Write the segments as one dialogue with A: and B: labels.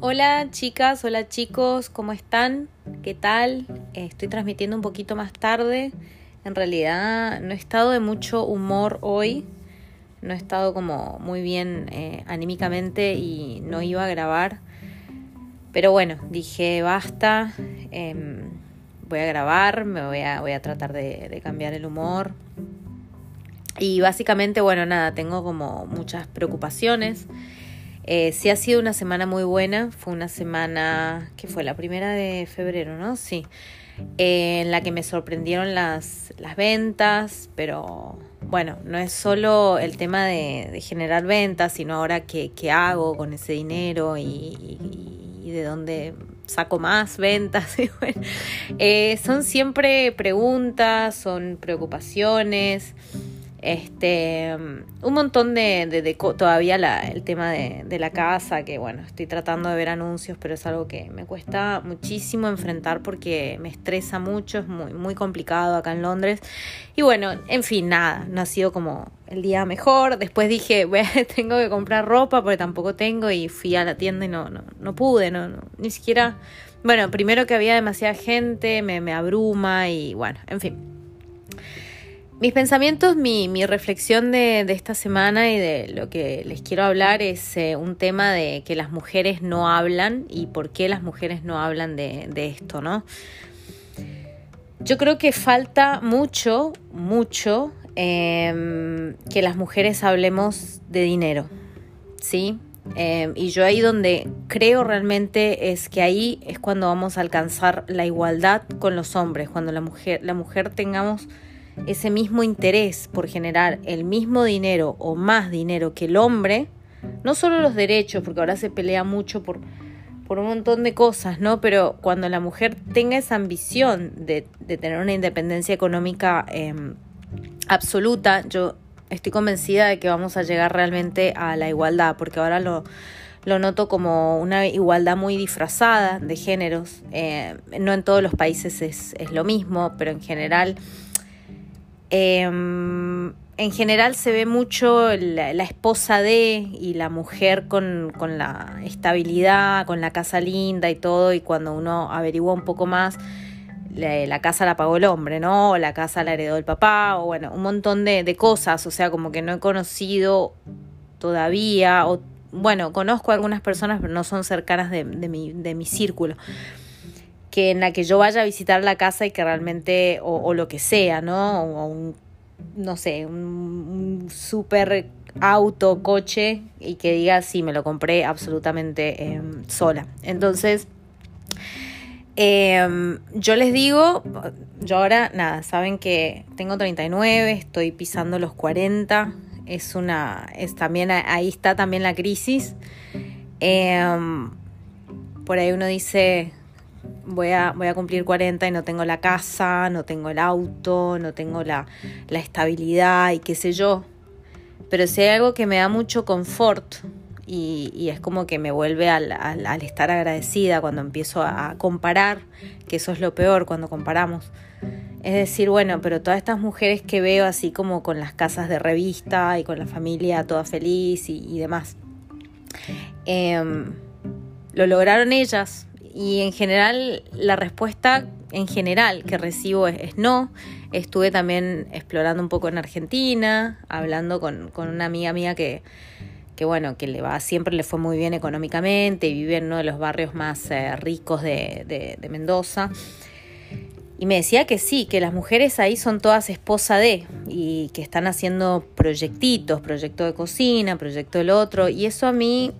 A: Hola chicas, hola chicos, ¿cómo están? ¿Qué tal? Estoy transmitiendo un poquito más tarde. En realidad no he estado de mucho humor hoy. No he estado como muy bien eh, anímicamente y no iba a grabar. Pero bueno, dije basta. Em, voy a grabar, me voy a, voy a tratar de, de cambiar el humor. Y básicamente, bueno, nada, tengo como muchas preocupaciones. Eh, sí ha sido una semana muy buena, fue una semana que fue la primera de febrero, ¿no? Sí, eh, en la que me sorprendieron las, las ventas, pero bueno, no es solo el tema de, generar ventas, sino ahora qué, qué, hago con ese dinero y, de dónde saco más ventas. eh, son siempre preguntas, son preocupaciones. Este, un montón de, de, todavía el tema de, de, la casa, que bueno, estoy tratando de ver anuncios, pero es algo que me cuesta muchísimo enfrentar porque me estresa mucho, es muy, muy complicado acá en Londres. Y bueno, en fin, nada, no ha sido como el día mejor. Después dije, tengo que comprar ropa porque tampoco tengo y fui a la tienda y no, no, no pude, no, no, ni siquiera, bueno, primero que había demasiada gente, me, me abruma y bueno, en fin. Mis pensamientos, mi, mi reflexión de, esta semana y de lo que les quiero hablar es eh, un tema de que las mujeres no hablan y por qué las mujeres no hablan de, esto, ¿no? Yo creo que falta mucho, mucho eh, que las mujeres hablemos de dinero, ¿sí? Eh, y yo ahí donde creo realmente es que ahí es cuando vamos a alcanzar la igualdad con los hombres, cuando la mujer, la mujer tengamos ese mismo interés por generar el mismo dinero o más dinero que el hombre, no solo los derechos, porque ahora se pelea mucho por, por un montón de cosas, ¿no? Pero cuando la mujer tenga esa ambición de, de tener una independencia económica eh, absoluta, yo estoy convencida de que vamos a llegar realmente a la igualdad, porque ahora lo, lo noto como una igualdad muy disfrazada de géneros. Eh, no en todos los países es, es lo mismo, pero en general Em, en general se ve mucho la, esposa de y la mujer con, con, la estabilidad, con la casa linda y todo, y cuando uno averigua un poco más, la, casa la pagó el hombre, ¿no? O la casa la heredó el papá, o bueno, un montón de, cosas, o sea, como que no he conocido todavía, o bueno, conozco a algunas personas, pero no son cercanas de, mi, de mi círculo que en la que yo vaya a visitar la casa y que realmente, o, lo que sea, ¿no? O un, no sé, un, super auto, coche, y que diga, sí, me lo compré absolutamente em, sola. Entonces, em, yo les digo, yo ahora, nada, saben que tengo 39, estoy pisando los 40, es una, es también, ahí está también la crisis. Em, por ahí uno dice, voy a, voy a cumplir 40 y no tengo la casa, no tengo el auto, no tengo la, la estabilidad y qué sé yo. Pero si hay algo que me da mucho confort y, y es como que me vuelve al, al, estar agradecida cuando empiezo a comparar, que eso es lo peor cuando comparamos. Es decir, bueno, pero todas estas mujeres que veo así como con las casas de revista y con la familia toda feliz y, demás, eh, lo lograron ellas, y en general la respuesta en general que recibo es, no. Estuve también explorando un poco en Argentina, hablando con, con una amiga mía que, que bueno, que le va, siempre le fue muy bien económicamente y vive en uno de los barrios más eh, ricos de, de, de, Mendoza. Y me decía que sí, que las mujeres ahí son todas esposa de y que están haciendo proyectitos, proyecto de cocina, proyecto del otro. Y eso a mí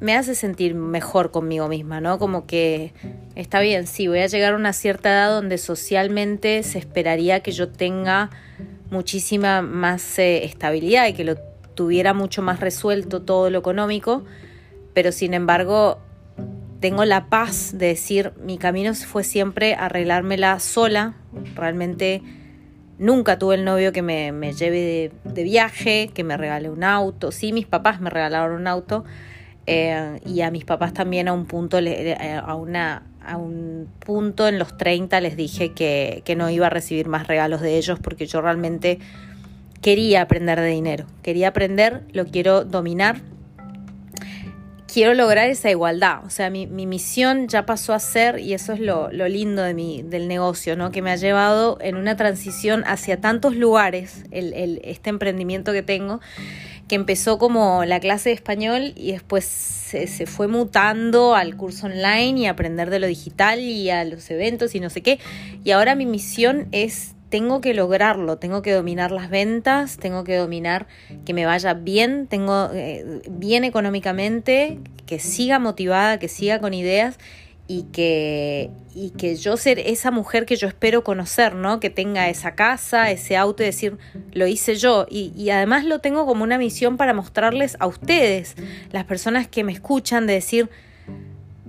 A: me hace sentir mejor conmigo misma, ¿no? Como que está bien, sí, voy a llegar a una cierta edad donde socialmente se esperaría que yo tenga muchísima más eh, estabilidad y que lo tuviera mucho más resuelto todo lo económico, pero sin embargo tengo la paz de decir mi camino fue siempre arreglármela sola, realmente nunca tuve el novio que me, lleve de, viaje, que me regale un auto, sí, mis papás me regalaron un auto eh, y a mis papás también a un punto, eh, a, una, a un punto en los 30 les dije que, que no iba a recibir más regalos de ellos porque yo realmente quería aprender de dinero, quería aprender, lo quiero dominar quiero lograr esa igualdad. O sea, mi, misión ya pasó a ser, y eso es lo, lindo de mi, del negocio, ¿no? Que me ha llevado en una transición hacia tantos lugares, el, este emprendimiento que tengo, que empezó como la clase de español y después se, fue mutando al curso online y aprender de lo digital y a los eventos y no sé qué. Y ahora mi misión es tengo que lograrlo, tengo que dominar las ventas, tengo que dominar que me vaya bien, tengo eh, bien económicamente, que siga motivada, que siga con ideas y que, y que yo ser esa mujer que yo espero conocer, ¿no? Que tenga esa casa, ese auto y decir, lo hice yo. Y, y además lo tengo como una misión para mostrarles a ustedes, las personas que me escuchan, de decir,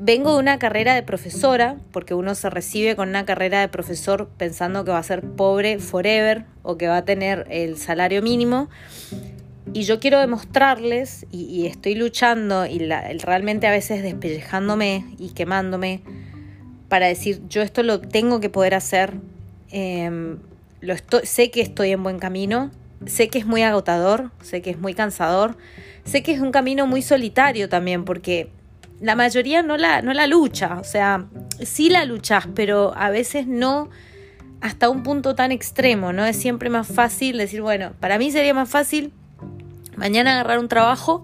A: Vengo de una carrera de profesora, porque uno se recibe con una carrera de profesor pensando que va a ser pobre forever o que va a tener el salario mínimo. Y yo quiero demostrarles, y, estoy luchando y realmente a veces despellejándome y quemándome, para decir, yo esto lo tengo que poder hacer, em, lo sé que estoy en buen camino, sé que es muy agotador, sé que es muy cansador, sé que es un camino muy solitario también, porque la mayoría no la, no la lucha, o sea, sí la luchas, pero a veces no hasta un punto tan extremo, ¿no? Es siempre más fácil decir, bueno, para mí sería más fácil mañana agarrar un trabajo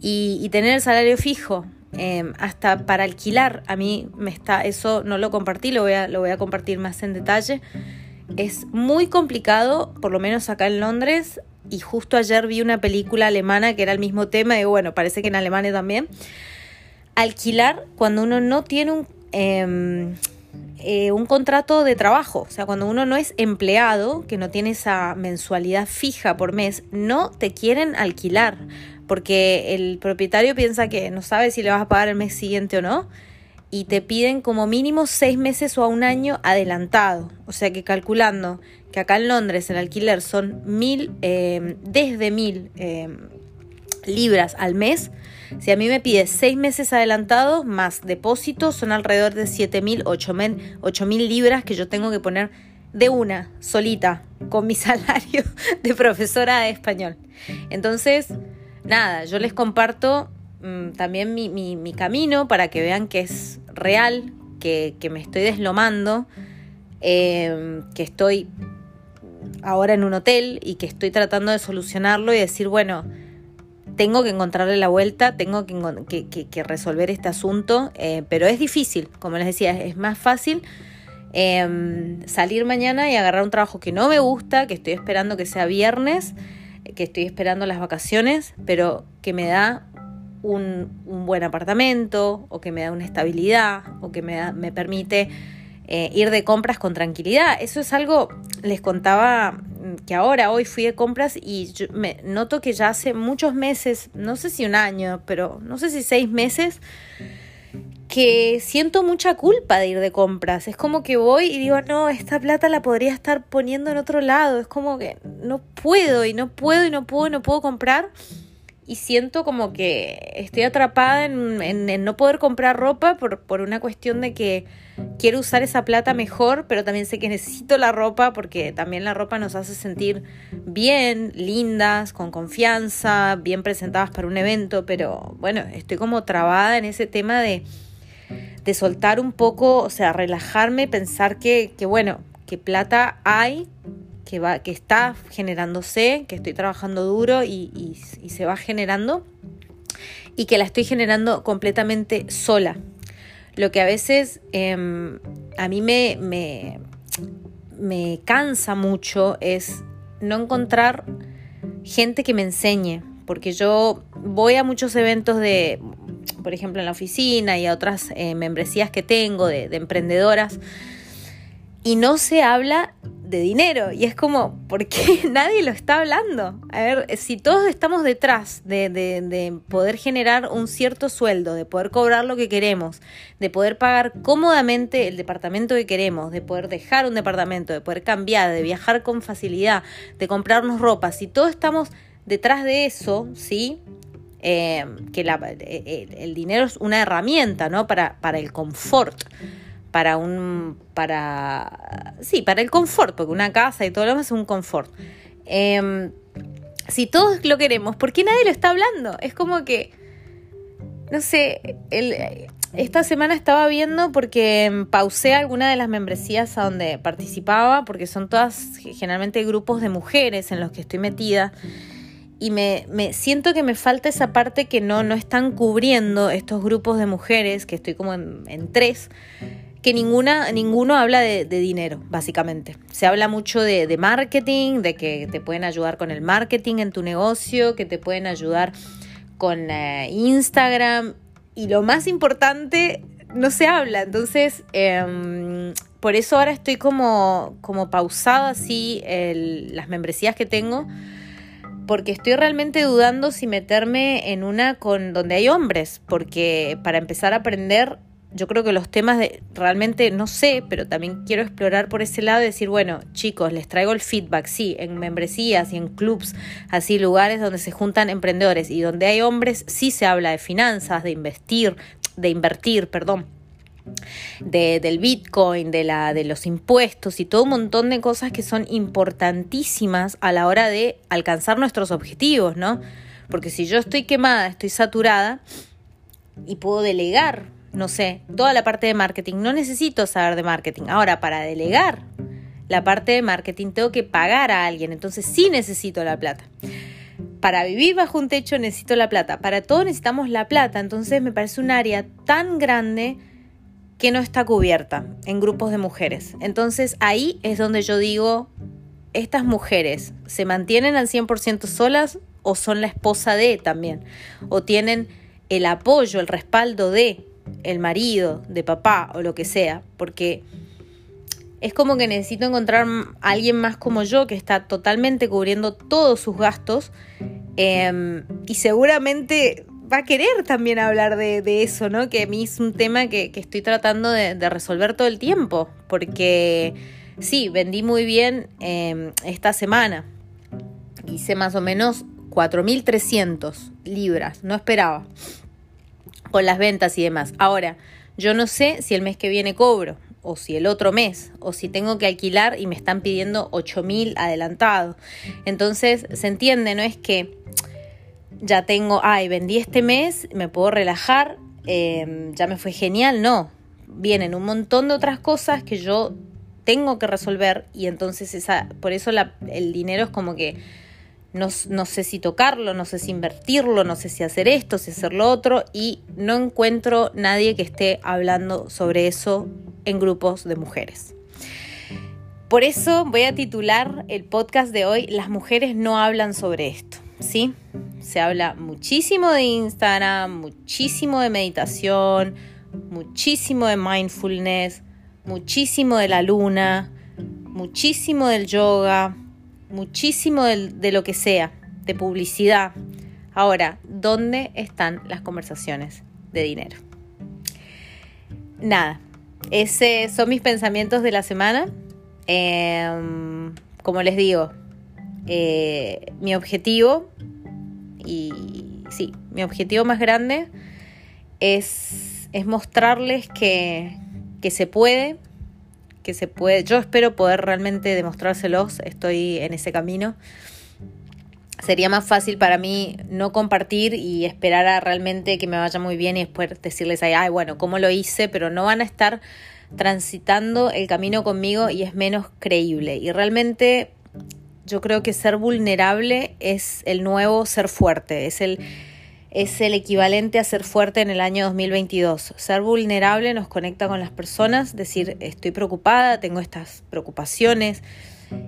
A: y, tener el salario fijo. Em, hasta para alquilar, a mí me está, eso no lo compartí, lo voy, a, lo voy a compartir más en detalle. Es muy complicado, por lo menos acá en Londres, y justo ayer vi una película alemana que era el mismo tema, y bueno, parece que en Alemania también alquilar cuando uno no tiene un, em, eh, un contrato de trabajo, o sea, cuando uno no es empleado, que no tiene esa mensualidad fija por mes, no te quieren alquilar, porque el propietario piensa que no sabe si le vas a pagar el mes siguiente o no, y te piden como mínimo seis meses o a un año adelantado. O sea que calculando que acá en Londres el alquiler son mil, em, desde mil em, libras al mes, si a mí me pide seis meses adelantados más depósitos, son alrededor de 7 mil, 8 mil libras que yo tengo que poner de una, solita, con mi salario de profesora de español. Entonces, nada, yo les comparto mm, también mi, camino para que vean que es real, que, me estoy deslomando, em, que estoy ahora en un hotel y que estoy tratando de solucionarlo y decir, bueno, tengo que encontrarle la vuelta, tengo que, resolver este asunto, eh, pero es difícil, como les decía, es más fácil em, salir mañana y agarrar un trabajo que no me gusta, que estoy esperando que sea viernes, que estoy esperando las vacaciones, pero que me da un, buen apartamento o que me da una estabilidad o que me, me permite eh, ir de compras con tranquilidad. Eso es algo, les contaba que ahora, hoy fui de compras y me noto que ya hace muchos meses, no sé si un año, pero no sé si seis meses, que siento mucha culpa de ir de compras. Es como que voy y digo, no, esta plata la podría estar poniendo en otro lado. Es como que no puedo y no puedo y no puedo y no puedo comprar y siento como que estoy atrapada en, no poder comprar ropa por, por, una cuestión de que quiero usar esa plata mejor, pero también sé que necesito la ropa porque también la ropa nos hace sentir bien, lindas, con confianza, bien presentadas para un evento, pero bueno, estoy como trabada en ese tema de, de soltar un poco, o sea, relajarme, pensar que, que bueno, que plata hay que, va, que está generándose, que estoy trabajando duro y, se va generando y que la estoy generando completamente sola. Lo que a veces em, a mí me, me, me cansa mucho es no encontrar gente que me enseñe, porque yo voy a muchos eventos de por ejemplo, en la oficina y a otras eh, membresías que tengo de, emprendedoras. Y no se habla de dinero. Y es como, ¿por qué nadie lo está hablando? A ver, si todos estamos detrás de, de, poder generar un cierto sueldo, de poder cobrar lo que queremos, de poder pagar cómodamente el departamento que queremos, de poder dejar un departamento, de poder cambiar, de viajar con facilidad, de comprarnos ropa, si todos estamos detrás de eso, ¿sí? Eh, que la, eh, el dinero es una herramienta, ¿no? Para el confort, para un, para, sí, para el confort, porque una casa y todo lo demás es un confort. Em, si todos lo queremos, ¿por qué nadie lo está hablando? Es como que, no sé, esta semana estaba viendo porque pausé alguna de las membresías a donde participaba, porque son todas generalmente grupos de mujeres en los que estoy metida y me, me, siento que me falta esa parte que no, no están cubriendo estos grupos de mujeres, que estoy como en, tres, que ninguna, ninguno habla de, dinero, básicamente. Se habla mucho de, marketing, de que te pueden ayudar con el marketing en tu negocio, que te pueden ayudar con eh, Instagram, y lo más importante, no se habla. Entonces, em, por eso ahora estoy como, como pausada así las membresías que tengo porque estoy realmente dudando si meterme en una con donde hay hombres, porque para empezar a aprender, yo creo que los temas de realmente no sé, pero también quiero explorar por ese lado y decir, bueno, chicos, les traigo el feedback, sí, en membresías y en clubs, así lugares donde se juntan emprendedores y donde hay hombres, sí se habla de finanzas, de investir, de invertir, perdón de, del Bitcoin, de, la, de los impuestos y todo un montón de cosas que son importantísimas a la hora de alcanzar nuestros objetivos, ¿no? Porque si yo estoy quemada, estoy saturada y puedo delegar, no sé, toda la parte de marketing, no necesito saber de marketing. Ahora, para delegar la parte de marketing tengo que pagar a alguien, entonces sí necesito la plata para vivir bajo un techo necesito la plata. Para todo necesitamos la plata. Entonces me parece un área tan grande que no está cubierta en grupos de mujeres. Entonces ahí es donde yo digo, estas mujeres se mantienen al 100% solas o son la esposa de también, o tienen el apoyo, el respaldo de el marido, de papá o lo que sea, porque es como que necesito encontrar a alguien más como yo que está totalmente cubriendo todos sus gastos em, y seguramente va a querer también hablar de, eso, ¿no? Que a mí es un tema que, estoy tratando de, resolver todo el tiempo, porque sí, vendí muy bien em, esta semana. Hice más o menos 4.300 libras, no esperaba, con las ventas y demás. Ahora, yo no sé si el mes que viene cobro, o si el otro mes, o si tengo que alquilar y me están pidiendo 8.000 adelantado. Entonces, se entiende, ¿no? Es que ya tengo, ay, vendí este mes, me puedo relajar, em, ya me fue genial, no. Vienen un montón de otras cosas que yo tengo que resolver y entonces esa, por eso el dinero es como que no, no, sé si tocarlo, no sé si invertirlo, no sé si hacer esto, si hacer lo otro y no encuentro nadie que esté hablando sobre eso en grupos de mujeres. Por eso voy a titular el podcast de hoy Las mujeres no hablan sobre esto. ¿sí? Se habla muchísimo de Instagram, muchísimo de meditación, muchísimo de mindfulness, muchísimo de la luna, muchísimo del yoga, muchísimo de lo que sea, de publicidad. Ahora, ¿dónde están las conversaciones de dinero? Nada, esos son mis pensamientos de la semana. Em, como les digo, eh, mi objetivo, y sí, mi objetivo más grande es, es mostrarles que, que se puede, que se puede. Yo espero poder realmente demostrárselos, estoy en ese camino. Sería más fácil para mí no compartir y esperar a realmente que me vaya muy bien y después decirles ahí, ay, bueno, ¿cómo lo hice? Pero no van a estar transitando el camino conmigo y es menos creíble. Y realmente yo creo que ser vulnerable es el nuevo ser fuerte, es el, es el equivalente a ser fuerte en el año 2022. Ser vulnerable nos conecta con las personas, decir, estoy preocupada, tengo estas preocupaciones,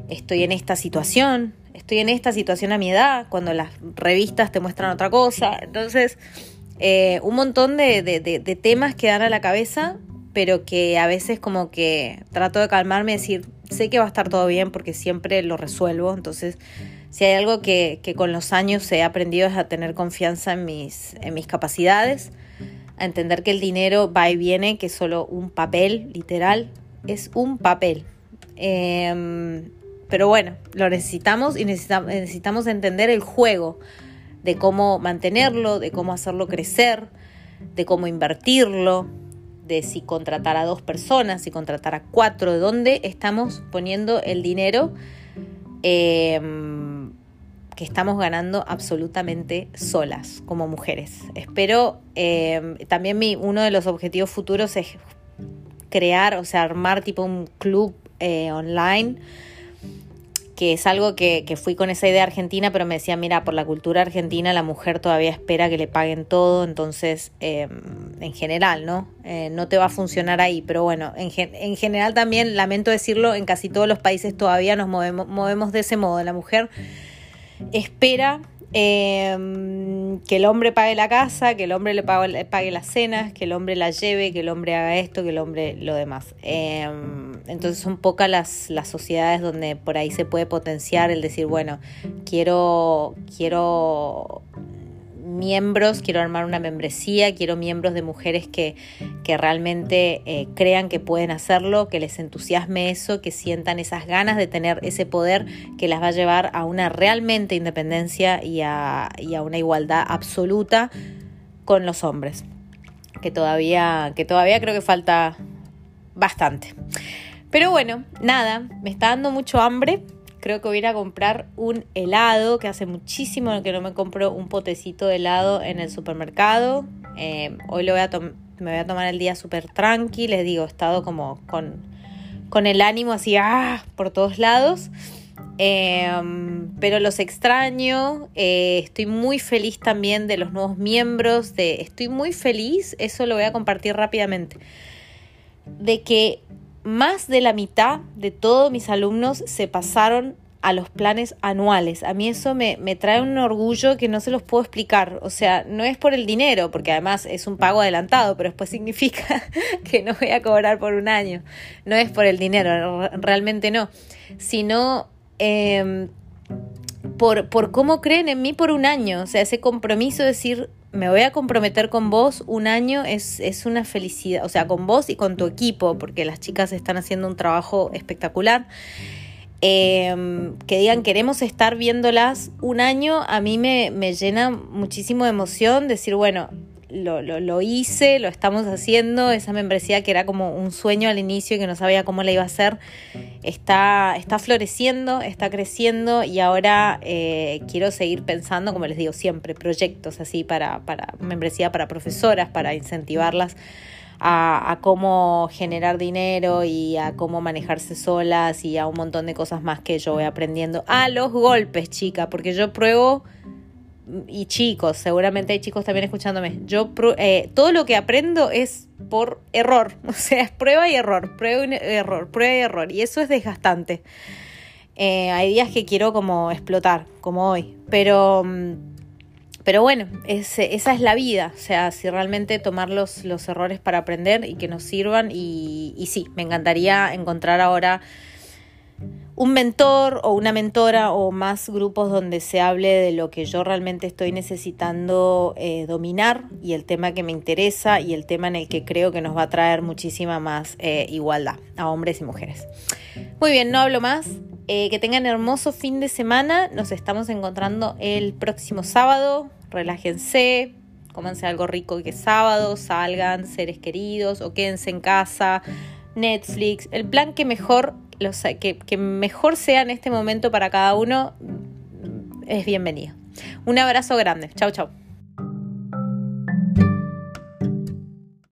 A: estoy en esta situación, estoy en esta situación a mi edad, cuando las revistas te muestran otra cosa. Entonces, Eh, un montón de, de, temas que dan a la cabeza, pero que a veces como que trato de calmarme y decir, sé que va a estar todo bien porque siempre lo resuelvo. Entonces, si hay algo que, que con los años he aprendido es a tener confianza en mis, en mis capacidades, a entender que el dinero va y viene, que es solo un papel, literal, es un papel. Em, pero bueno, lo necesitamos y necesitamos, necesitamos entender el juego de cómo mantenerlo, de cómo hacerlo crecer, de cómo invertirlo, de si contratar a dos personas, si contratar a cuatro, de dónde estamos poniendo el dinero em, que estamos ganando absolutamente solas como mujeres. Espero, em, también mi, uno de los objetivos futuros es crear, o sea, armar tipo un club eh, online que es algo que, fui con esa idea argentina, pero me decía, mira, por la cultura argentina la mujer todavía espera que le paguen todo, entonces, em, en general, ¿no? Eh, no te va a funcionar ahí, pero bueno, en, en, general también, lamento decirlo, en casi todos los países todavía nos movemos, movemos de ese modo, la mujer espera Em, que el hombre pague la casa, que el hombre le pague, pague, las cenas, que el hombre la lleve, que el hombre haga esto, que el hombre lo demás. Em, entonces son pocas las, las sociedades donde por ahí se puede potenciar el decir, bueno, quiero, quiero miembros, quiero armar una membresía, quiero miembros de mujeres que, que realmente eh, crean que pueden hacerlo, que les entusiasme eso, que sientan esas ganas de tener ese poder que las va a llevar a una realmente independencia y a, y a una igualdad absoluta con los hombres. Que todavía, que todavía creo que falta bastante. Pero bueno, nada, me está dando mucho hambre creo que voy a ir a comprar un helado, que hace muchísimo que no me compro un potecito de helado en el supermercado. Eh, hoy lo voy a me voy a tomar el día súper tranqui, les digo, he estado como con, con el ánimo así, ¡ah! por todos lados. Em, pero los extraño, eh, estoy muy feliz también de los nuevos miembros, de, estoy muy feliz, eso lo voy a compartir rápidamente, de que más de la mitad de todos mis alumnos se pasaron a los planes anuales. A mí eso me, trae un orgullo que no se los puedo explicar. O sea, no es por el dinero, porque además es un pago adelantado, pero después significa que no voy a cobrar por un año. No es por el dinero, realmente no. Sino em, por, por cómo creen en mí por un año. O sea, ese compromiso de decir, me voy a comprometer con vos un año es, es, una felicidad, o sea, con vos y con tu equipo, porque las chicas están haciendo un trabajo espectacular. Em, que digan queremos estar viéndolas un año, a mí me, me llena muchísimo de emoción decir, bueno, lo, lo, lo, hice, lo estamos haciendo, esa membresía que era como un sueño al inicio y que no sabía cómo la iba a hacer, está, está floreciendo, está creciendo y ahora eh, quiero seguir pensando, como les digo siempre, proyectos así para, para membresía para profesoras, para incentivarlas. A, a, cómo generar dinero y a cómo manejarse solas y a un montón de cosas más que yo voy aprendiendo a los golpes, chica, porque yo pruebo y chicos, seguramente hay chicos también escuchándome, yo eh, todo lo que aprendo es por error, o sea, es prueba y error, prueba y error, prueba y error, y eso es desgastante. Eh, hay días que quiero como explotar, como hoy, pero, mm, pero bueno, esa es la vida, o sea, si realmente tomar los, los errores para aprender y que nos sirvan, y, y sí, me encantaría encontrar ahora un mentor o una mentora o más grupos donde se hable de lo que yo realmente estoy necesitando eh, dominar y el tema que me interesa y el tema en el que creo que nos va a traer muchísima más eh, igualdad a hombres y mujeres. Muy bien, no hablo más. Eh, que tengan hermoso fin de semana. Nos estamos encontrando el próximo sábado. Relájense, cómanse algo rico que es sábado, salgan, seres queridos o quédense en casa. Netflix, el plan que mejor que, que mejor sea en este momento para cada uno es bienvenido. Un abrazo grande. Chau, chau.